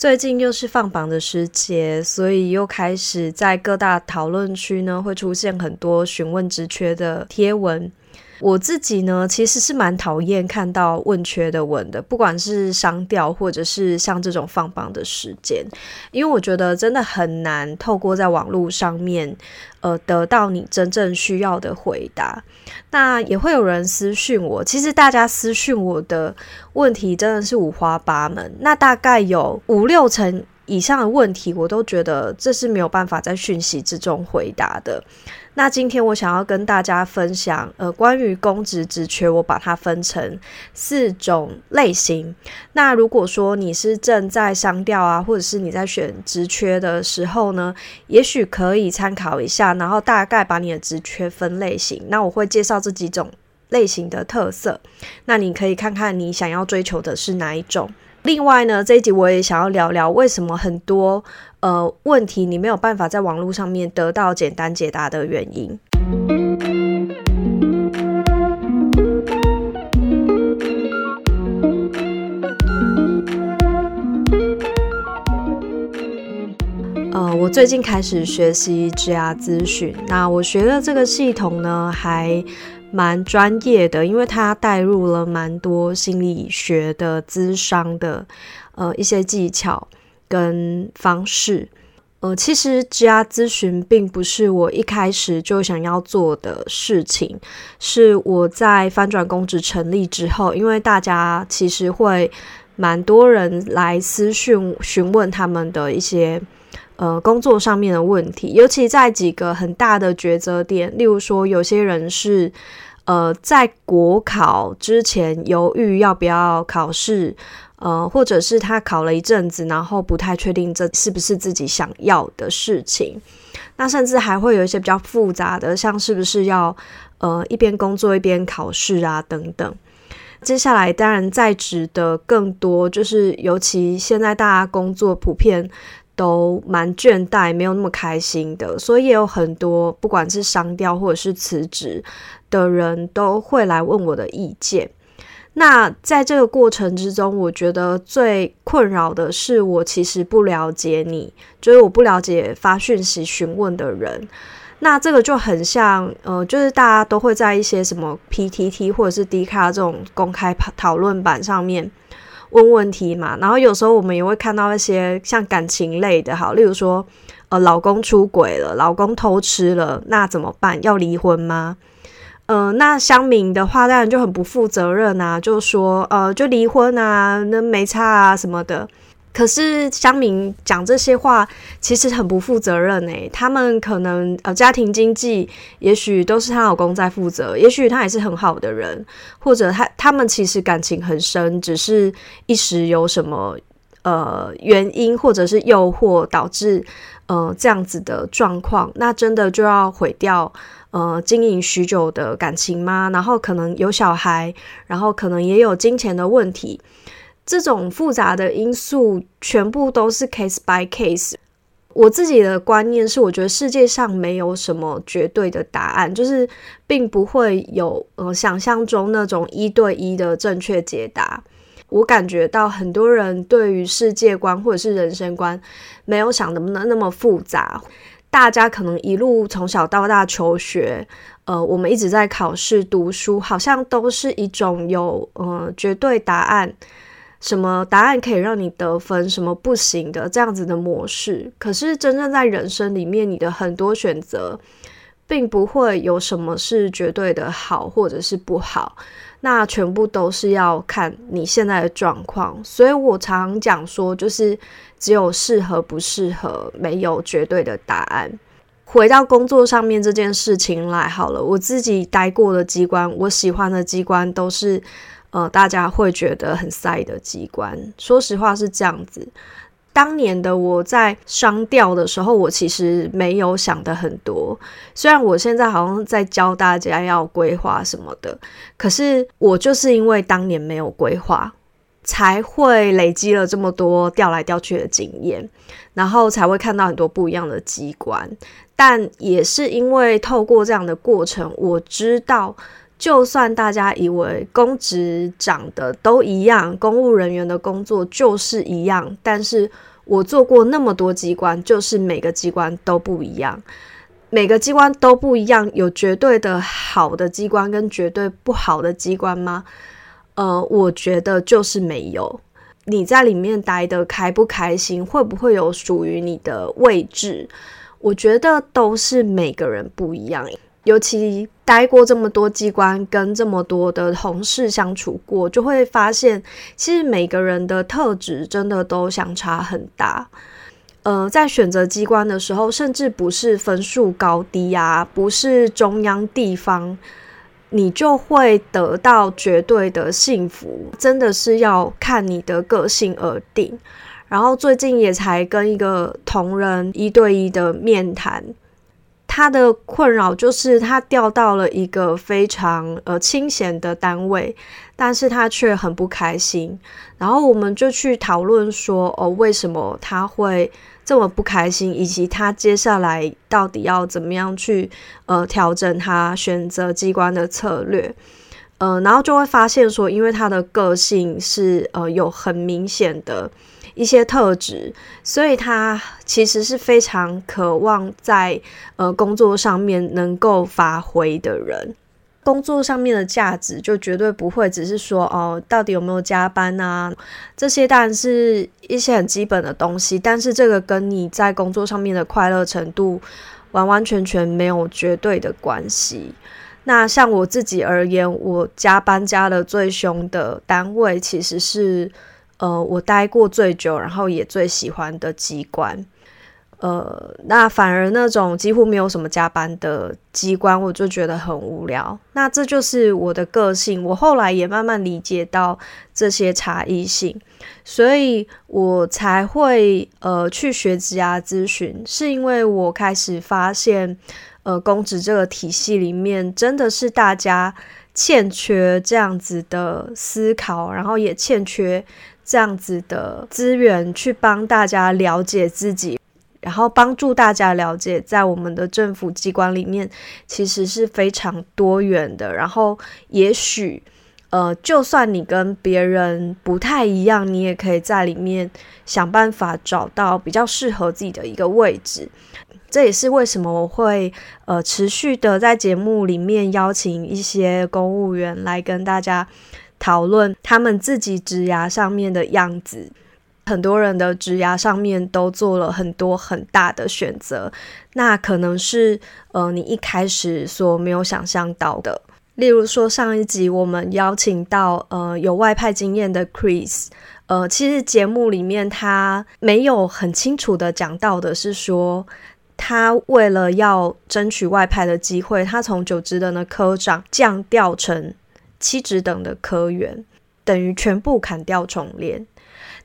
最近又是放榜的时节，所以又开始在各大讨论区呢，会出现很多询问职缺的贴文。我自己呢，其实是蛮讨厌看到问缺的文的，不管是商调或者是像这种放榜的时间，因为我觉得真的很难透过在网络上面，呃，得到你真正需要的回答。那也会有人私讯我，其实大家私讯我的问题真的是五花八门，那大概有五六成。以上的问题，我都觉得这是没有办法在讯息之中回答的。那今天我想要跟大家分享，呃，关于公职职缺，我把它分成四种类型。那如果说你是正在商调啊，或者是你在选职缺的时候呢，也许可以参考一下，然后大概把你的职缺分类型。那我会介绍这几种类型的特色，那你可以看看你想要追求的是哪一种。另外呢，这一集我也想要聊聊为什么很多呃问题你没有办法在网络上面得到简单解答的原因。呃，我最近开始学习 GR 咨询，那我学的这个系统呢，还。蛮专业的，因为他带入了蛮多心理学的咨商的呃一些技巧跟方式。呃，其实家咨询并不是我一开始就想要做的事情，是我在翻转公职成立之后，因为大家其实会蛮多人来私讯询问他们的一些呃工作上面的问题，尤其在几个很大的抉择点，例如说有些人是。呃，在国考之前犹豫要不要考试，呃，或者是他考了一阵子，然后不太确定这是不是自己想要的事情。那甚至还会有一些比较复杂的，像是不是要呃一边工作一边考试啊等等。接下来当然在职的更多，就是尤其现在大家工作普遍。都蛮倦怠，没有那么开心的，所以也有很多不管是商调或者是辞职的人都会来问我的意见。那在这个过程之中，我觉得最困扰的是，我其实不了解你，就是我不了解发讯息询问的人。那这个就很像，呃，就是大家都会在一些什么 PTT 或者是 D 卡这种公开讨论版上面。问问题嘛，然后有时候我们也会看到一些像感情类的，好，例如说，呃，老公出轨了，老公偷吃了，那怎么办？要离婚吗？呃，那乡民的话当然就很不负责任啊，就说，呃，就离婚啊，那没差啊什么的。可是乡民讲这些话，其实很不负责任诶。他们可能呃家庭经济，也许都是她老公在负责，也许他也是很好的人，或者他他们其实感情很深，只是一时有什么呃原因或者是诱惑导致呃这样子的状况，那真的就要毁掉呃经营许久的感情吗？然后可能有小孩，然后可能也有金钱的问题。这种复杂的因素全部都是 case by case。我自己的观念是，我觉得世界上没有什么绝对的答案，就是并不会有呃想象中那种一对一的正确解答。我感觉到很多人对于世界观或者是人生观没有想的那那么复杂。大家可能一路从小到大求学，呃，我们一直在考试读书，好像都是一种有呃绝对答案。什么答案可以让你得分，什么不行的这样子的模式，可是真正在人生里面，你的很多选择，并不会有什么是绝对的好或者是不好，那全部都是要看你现在的状况。所以我常讲说，就是只有适合不适合，没有绝对的答案。回到工作上面这件事情来好了，我自己待过的机关，我喜欢的机关都是。呃，大家会觉得很塞的机关，说实话是这样子。当年的我在商调的时候，我其实没有想的很多。虽然我现在好像在教大家要规划什么的，可是我就是因为当年没有规划，才会累积了这么多调来调去的经验，然后才会看到很多不一样的机关。但也是因为透过这样的过程，我知道。就算大家以为公职长得都一样，公务人员的工作就是一样，但是我做过那么多机关，就是每个机关都不一样，每个机关都不一样，有绝对的好的机关跟绝对不好的机关吗？呃，我觉得就是没有。你在里面待的开不开心，会不会有属于你的位置？我觉得都是每个人不一样。尤其待过这么多机关，跟这么多的同事相处过，就会发现，其实每个人的特质真的都相差很大。呃，在选择机关的时候，甚至不是分数高低啊，不是中央地方，你就会得到绝对的幸福，真的是要看你的个性而定。然后最近也才跟一个同仁一对一的面谈。他的困扰就是他调到了一个非常呃清闲的单位，但是他却很不开心。然后我们就去讨论说，哦，为什么他会这么不开心，以及他接下来到底要怎么样去呃调整他选择机关的策略。呃，然后就会发现说，因为他的个性是呃有很明显的。一些特质，所以他其实是非常渴望在呃工作上面能够发挥的人。工作上面的价值就绝对不会只是说哦，到底有没有加班啊？这些当然是一些很基本的东西，但是这个跟你在工作上面的快乐程度完完全全没有绝对的关系。那像我自己而言，我加班加的最凶的单位其实是。呃，我待过最久，然后也最喜欢的机关，呃，那反而那种几乎没有什么加班的机关，我就觉得很无聊。那这就是我的个性，我后来也慢慢理解到这些差异性，所以我才会呃去学职涯咨询，是因为我开始发现，呃，公职这个体系里面真的是大家欠缺这样子的思考，然后也欠缺。这样子的资源去帮大家了解自己，然后帮助大家了解，在我们的政府机关里面，其实是非常多元的。然后，也许，呃，就算你跟别人不太一样，你也可以在里面想办法找到比较适合自己的一个位置。这也是为什么我会呃持续的在节目里面邀请一些公务员来跟大家。讨论他们自己职涯上面的样子，很多人的职涯上面都做了很多很大的选择，那可能是呃你一开始所没有想象到的。例如说上一集我们邀请到呃有外派经验的 Chris，呃其实节目里面他没有很清楚的讲到的是说，他为了要争取外派的机会，他从九职的呢科长降调成。七职等的科员，等于全部砍掉重练。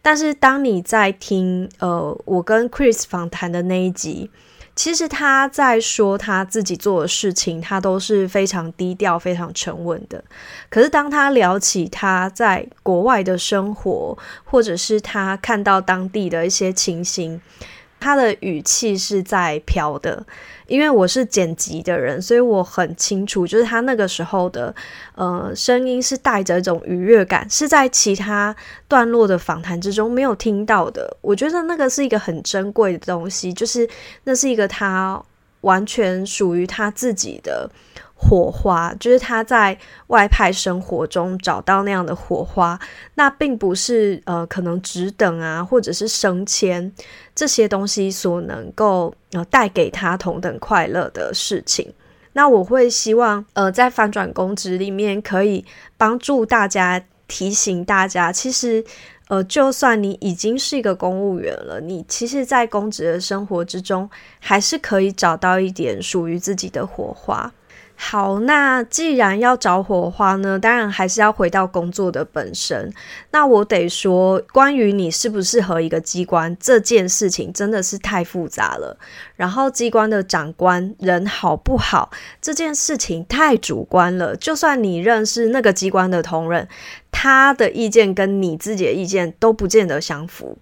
但是当你在听呃我跟 Chris 访谈的那一集，其实他在说他自己做的事情，他都是非常低调、非常沉稳的。可是当他聊起他在国外的生活，或者是他看到当地的一些情形，他的语气是在飘的。因为我是剪辑的人，所以我很清楚，就是他那个时候的呃声音是带着一种愉悦感，是在其他段落的访谈之中没有听到的。我觉得那个是一个很珍贵的东西，就是那是一个他完全属于他自己的。火花就是他在外派生活中找到那样的火花，那并不是呃可能职等啊或者是升迁这些东西所能够呃带给他同等快乐的事情。那我会希望呃在反转公职里面可以帮助大家提醒大家，其实呃就算你已经是一个公务员了，你其实，在公职的生活之中还是可以找到一点属于自己的火花。好，那既然要找火花呢，当然还是要回到工作的本身。那我得说，关于你适不适合一个机关这件事情，真的是太复杂了。然后，机关的长官人好不好这件事情太主观了。就算你认识那个机关的同仁，他的意见跟你自己的意见都不见得相符。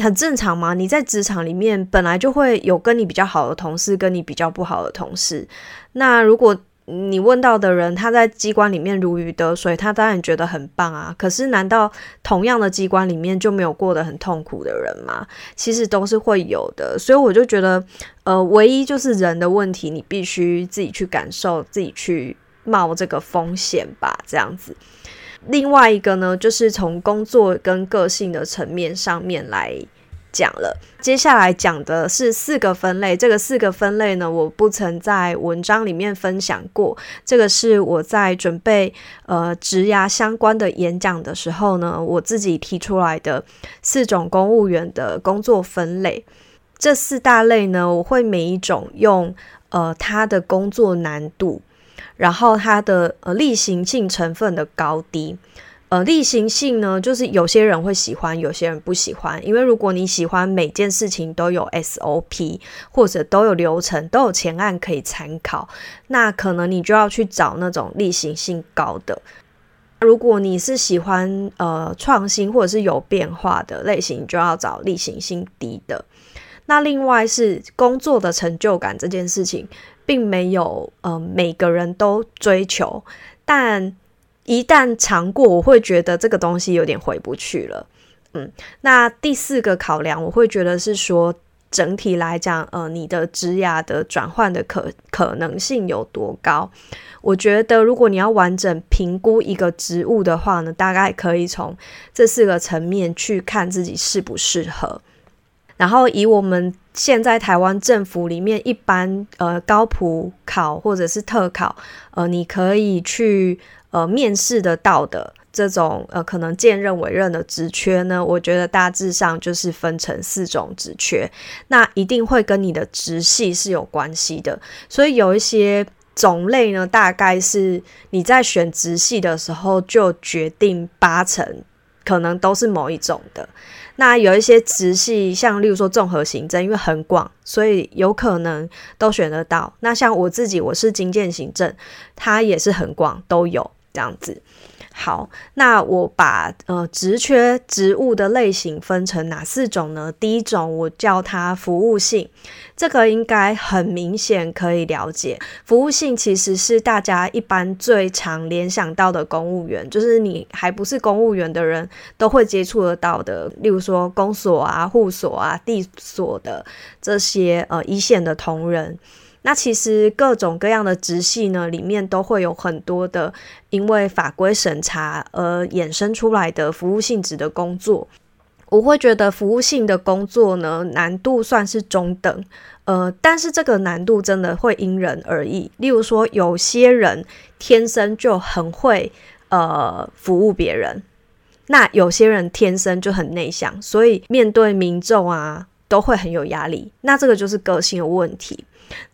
很正常嘛，你在职场里面本来就会有跟你比较好的同事，跟你比较不好的同事。那如果你问到的人，他在机关里面如鱼得水，他当然觉得很棒啊。可是，难道同样的机关里面就没有过得很痛苦的人吗？其实都是会有的。所以我就觉得，呃，唯一就是人的问题，你必须自己去感受，自己去冒这个风险吧，这样子。另外一个呢，就是从工作跟个性的层面上面来。讲了，接下来讲的是四个分类。这个四个分类呢，我不曾在文章里面分享过。这个是我在准备呃职涯相关的演讲的时候呢，我自己提出来的四种公务员的工作分类。这四大类呢，我会每一种用呃它的工作难度，然后它的呃例行性成分的高低。呃，例行性呢，就是有些人会喜欢，有些人不喜欢。因为如果你喜欢每件事情都有 SOP，或者都有流程，都有前案可以参考，那可能你就要去找那种例行性高的。如果你是喜欢呃创新或者是有变化的类型，就要找例行性低的。那另外是工作的成就感这件事情，并没有呃每个人都追求，但。一旦尝过，我会觉得这个东西有点回不去了。嗯，那第四个考量，我会觉得是说整体来讲，呃，你的职涯的转换的可可能性有多高？我觉得如果你要完整评估一个职务的话呢，大概可以从这四个层面去看自己适不适合。然后以我们现在台湾政府里面一般呃高普考或者是特考，呃，你可以去。呃，面试得到的这种呃，可能兼任委任的职缺呢，我觉得大致上就是分成四种职缺，那一定会跟你的直系是有关系的。所以有一些种类呢，大概是你在选直系的时候就决定八成可能都是某一种的。那有一些直系，像例如说综合行政，因为很广，所以有可能都选得到。那像我自己，我是经建行政，它也是很广，都有。这样子，好，那我把呃职缺职务的类型分成哪四种呢？第一种我叫它服务性，这个应该很明显可以了解。服务性其实是大家一般最常联想到的公务员，就是你还不是公务员的人都会接触得到的，例如说公所啊、户所啊、地所的这些呃一线的同仁。那其实各种各样的直系呢，里面都会有很多的，因为法规审查而衍生出来的服务性质的工作。我会觉得服务性的工作呢，难度算是中等，呃，但是这个难度真的会因人而异。例如说，有些人天生就很会呃服务别人，那有些人天生就很内向，所以面对民众啊都会很有压力。那这个就是个性的问题。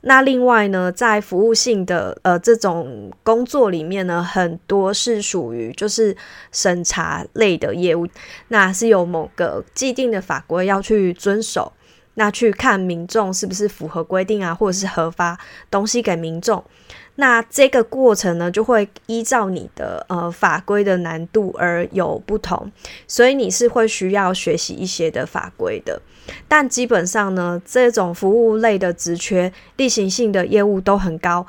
那另外呢，在服务性的呃这种工作里面呢，很多是属于就是审查类的业务，那是有某个既定的法规要去遵守，那去看民众是不是符合规定啊，或者是核发东西给民众。那这个过程呢，就会依照你的呃法规的难度而有不同，所以你是会需要学习一些的法规的。但基本上呢，这种服务类的职缺，例行性的业务都很高，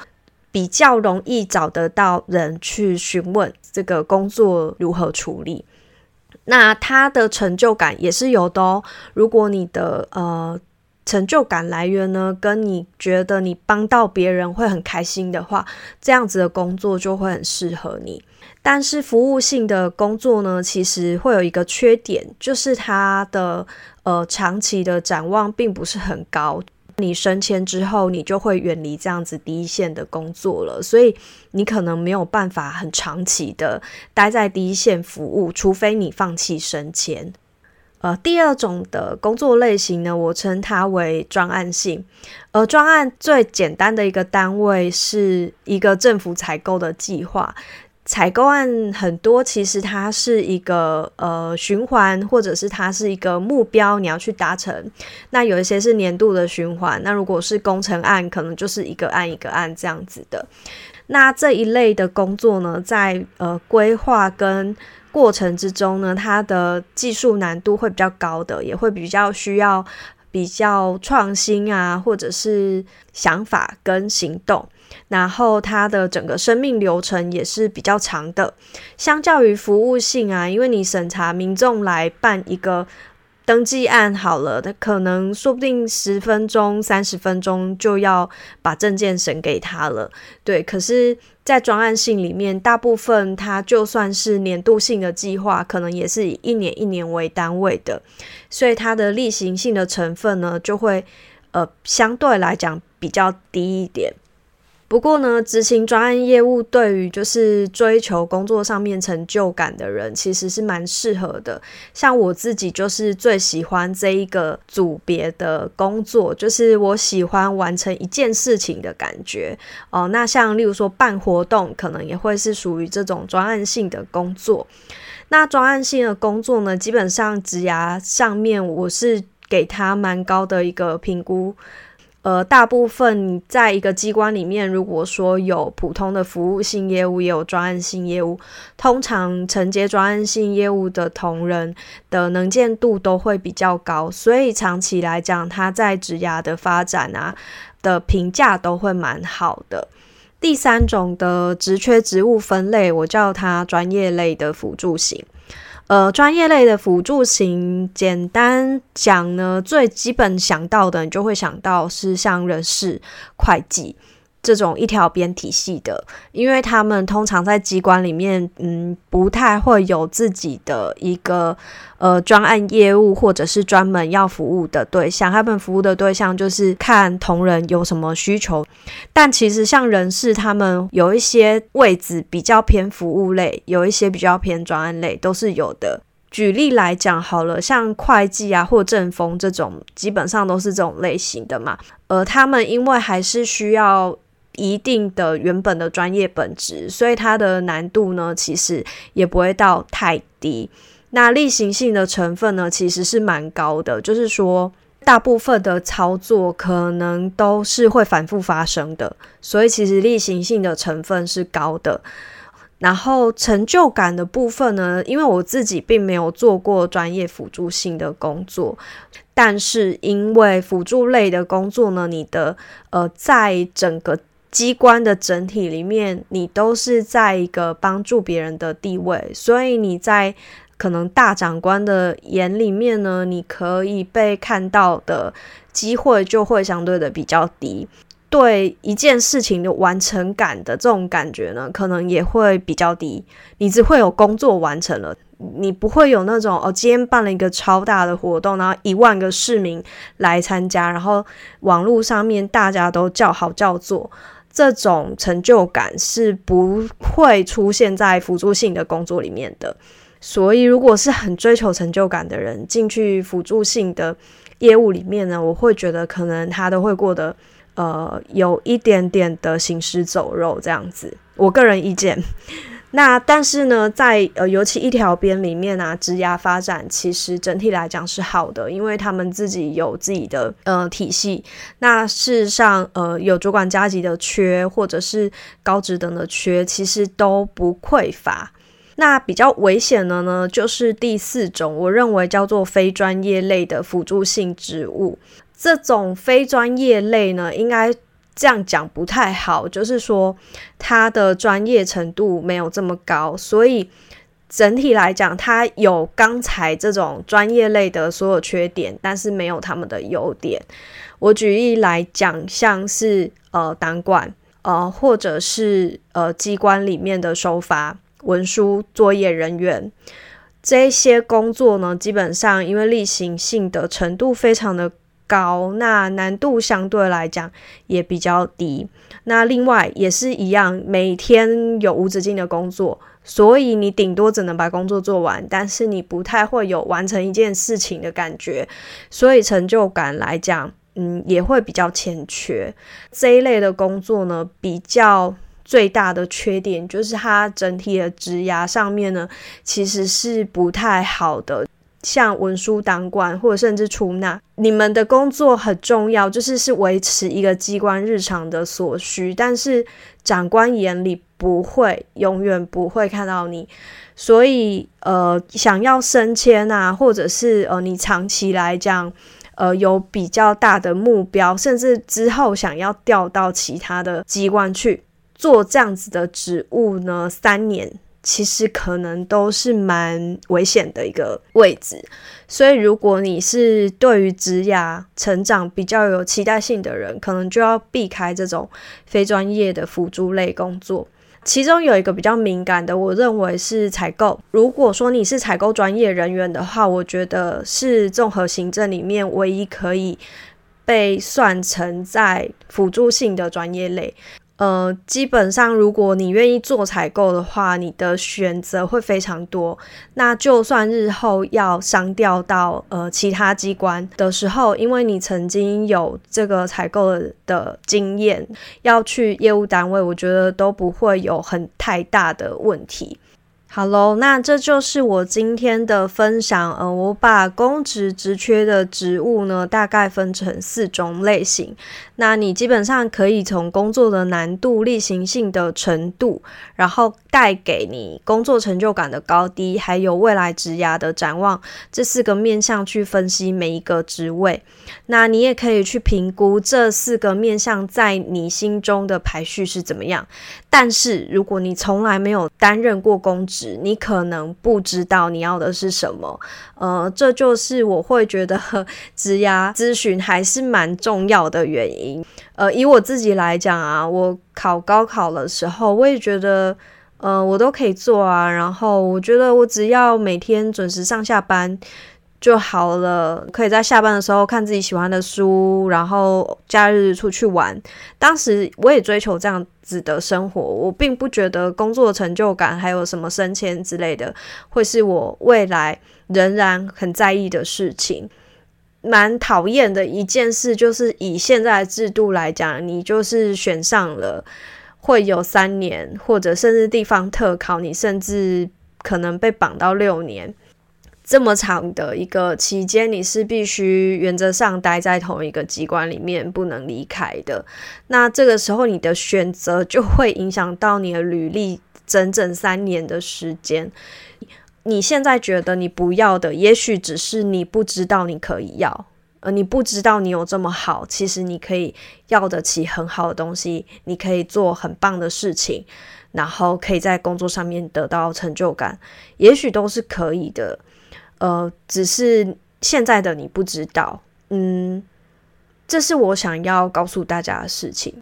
比较容易找得到人去询问这个工作如何处理。那他的成就感也是有的哦。如果你的呃。成就感来源呢，跟你觉得你帮到别人会很开心的话，这样子的工作就会很适合你。但是服务性的工作呢，其实会有一个缺点，就是它的呃长期的展望并不是很高。你升迁之后，你就会远离这样子第一线的工作了，所以你可能没有办法很长期的待在第一线服务，除非你放弃升迁。呃，第二种的工作类型呢，我称它为专案性。而专案最简单的一个单位是一个政府采购的计划。采购案很多，其实它是一个呃循环，或者是它是一个目标，你要去达成。那有一些是年度的循环。那如果是工程案，可能就是一个案一个案这样子的。那这一类的工作呢，在呃规划跟过程之中呢，它的技术难度会比较高的，也会比较需要比较创新啊，或者是想法跟行动。然后它的整个生命流程也是比较长的。相较于服务性啊，因为你审查民众来办一个。登记案好了，他可能说不定十分钟、三十分钟就要把证件审给他了。对，可是，在专案性里面，大部分他就算是年度性的计划，可能也是以一年一年为单位的，所以它的例行性的成分呢，就会呃相对来讲比较低一点。不过呢，执行专案业务对于就是追求工作上面成就感的人，其实是蛮适合的。像我自己就是最喜欢这一个组别的工作，就是我喜欢完成一件事情的感觉哦。那像例如说办活动，可能也会是属于这种专案性的工作。那专案性的工作呢，基本上职涯上面我是给他蛮高的一个评估。呃，大部分在一个机关里面，如果说有普通的服务性业务，也有专案性业务，通常承接专案性业务的同仁的能见度都会比较高，所以长期来讲，他在职涯的发展啊的评价都会蛮好的。第三种的职缺职务分类，我叫它专业类的辅助型。呃，专业类的辅助型，简单讲呢，最基本想到的，你就会想到是像人事、会计。这种一条边体系的，因为他们通常在机关里面，嗯，不太会有自己的一个呃专案业务，或者是专门要服务的对象。他们服务的对象就是看同仁有什么需求。但其实像人事，他们有一些位置比较偏服务类，有一些比较偏专案类，都是有的。举例来讲好了，像会计啊或政风这种，基本上都是这种类型的嘛。而他们因为还是需要。一定的原本的专业本质，所以它的难度呢，其实也不会到太低。那例行性的成分呢，其实是蛮高的，就是说大部分的操作可能都是会反复发生的，所以其实例行性的成分是高的。然后成就感的部分呢，因为我自己并没有做过专业辅助性的工作，但是因为辅助类的工作呢，你的呃，在整个机关的整体里面，你都是在一个帮助别人的地位，所以你在可能大长官的眼里面呢，你可以被看到的机会就会相对的比较低，对一件事情的完成感的这种感觉呢，可能也会比较低。你只会有工作完成了，你不会有那种哦，今天办了一个超大的活动，然后一万个市民来参加，然后网络上面大家都叫好叫座。这种成就感是不会出现在辅助性的工作里面的，所以如果是很追求成就感的人进去辅助性的业务里面呢，我会觉得可能他都会过得呃有一点点的行尸走肉这样子，我个人意见。那但是呢，在呃，尤其一条边里面啊，职涯发展其实整体来讲是好的，因为他们自己有自己的呃体系。那事实上，呃，有主管加级的缺，或者是高职等的缺，其实都不匮乏。那比较危险的呢，就是第四种，我认为叫做非专业类的辅助性职务。这种非专业类呢，应该。这样讲不太好，就是说他的专业程度没有这么高，所以整体来讲，他有刚才这种专业类的所有缺点，但是没有他们的优点。我举例来讲，像是呃党管，呃或者是呃机关里面的收发文书作业人员这些工作呢，基本上因为例行性的程度非常的。高，那难度相对来讲也比较低。那另外也是一样，每天有无止境的工作，所以你顶多只能把工作做完，但是你不太会有完成一件事情的感觉，所以成就感来讲，嗯，也会比较欠缺。这一类的工作呢，比较最大的缺点就是它整体的职涯上面呢，其实是不太好的。像文书当官或者甚至出纳，你们的工作很重要，就是是维持一个机关日常的所需。但是长官眼里不会，永远不会看到你，所以呃，想要升迁啊，或者是呃，你长期来讲，呃有比较大的目标，甚至之后想要调到其他的机关去做这样子的职务呢，三年。其实可能都是蛮危险的一个位置，所以如果你是对于职涯成长比较有期待性的人，可能就要避开这种非专业的辅助类工作。其中有一个比较敏感的，我认为是采购。如果说你是采购专业人员的话，我觉得是综合行政里面唯一可以被算成在辅助性的专业类。呃，基本上，如果你愿意做采购的话，你的选择会非常多。那就算日后要商调到呃其他机关的时候，因为你曾经有这个采购的经验，要去业务单位，我觉得都不会有很太大的问题。好喽，那这就是我今天的分享。呃，我把公职职缺的职务呢，大概分成四种类型。那你基本上可以从工作的难度、例行性的程度，然后带给你工作成就感的高低，还有未来职涯的展望这四个面向去分析每一个职位。那你也可以去评估这四个面向在你心中的排序是怎么样。但是如果你从来没有担任过公职，你可能不知道你要的是什么。呃，这就是我会觉得 职涯咨询还是蛮重要的原因。呃，以我自己来讲啊，我考高考的时候，我也觉得，呃，我都可以做啊。然后我觉得我只要每天准时上下班就好了，可以在下班的时候看自己喜欢的书，然后假日出去玩。当时我也追求这样子的生活，我并不觉得工作成就感还有什么升迁之类的，会是我未来仍然很在意的事情。蛮讨厌的一件事，就是以现在的制度来讲，你就是选上了，会有三年，或者甚至地方特考，你甚至可能被绑到六年，这么长的一个期间，你是必须原则上待在同一个机关里面，不能离开的。那这个时候，你的选择就会影响到你的履历，整整三年的时间。你现在觉得你不要的，也许只是你不知道你可以要，呃，你不知道你有这么好，其实你可以要得起很好的东西，你可以做很棒的事情，然后可以在工作上面得到成就感，也许都是可以的，呃，只是现在的你不知道，嗯，这是我想要告诉大家的事情。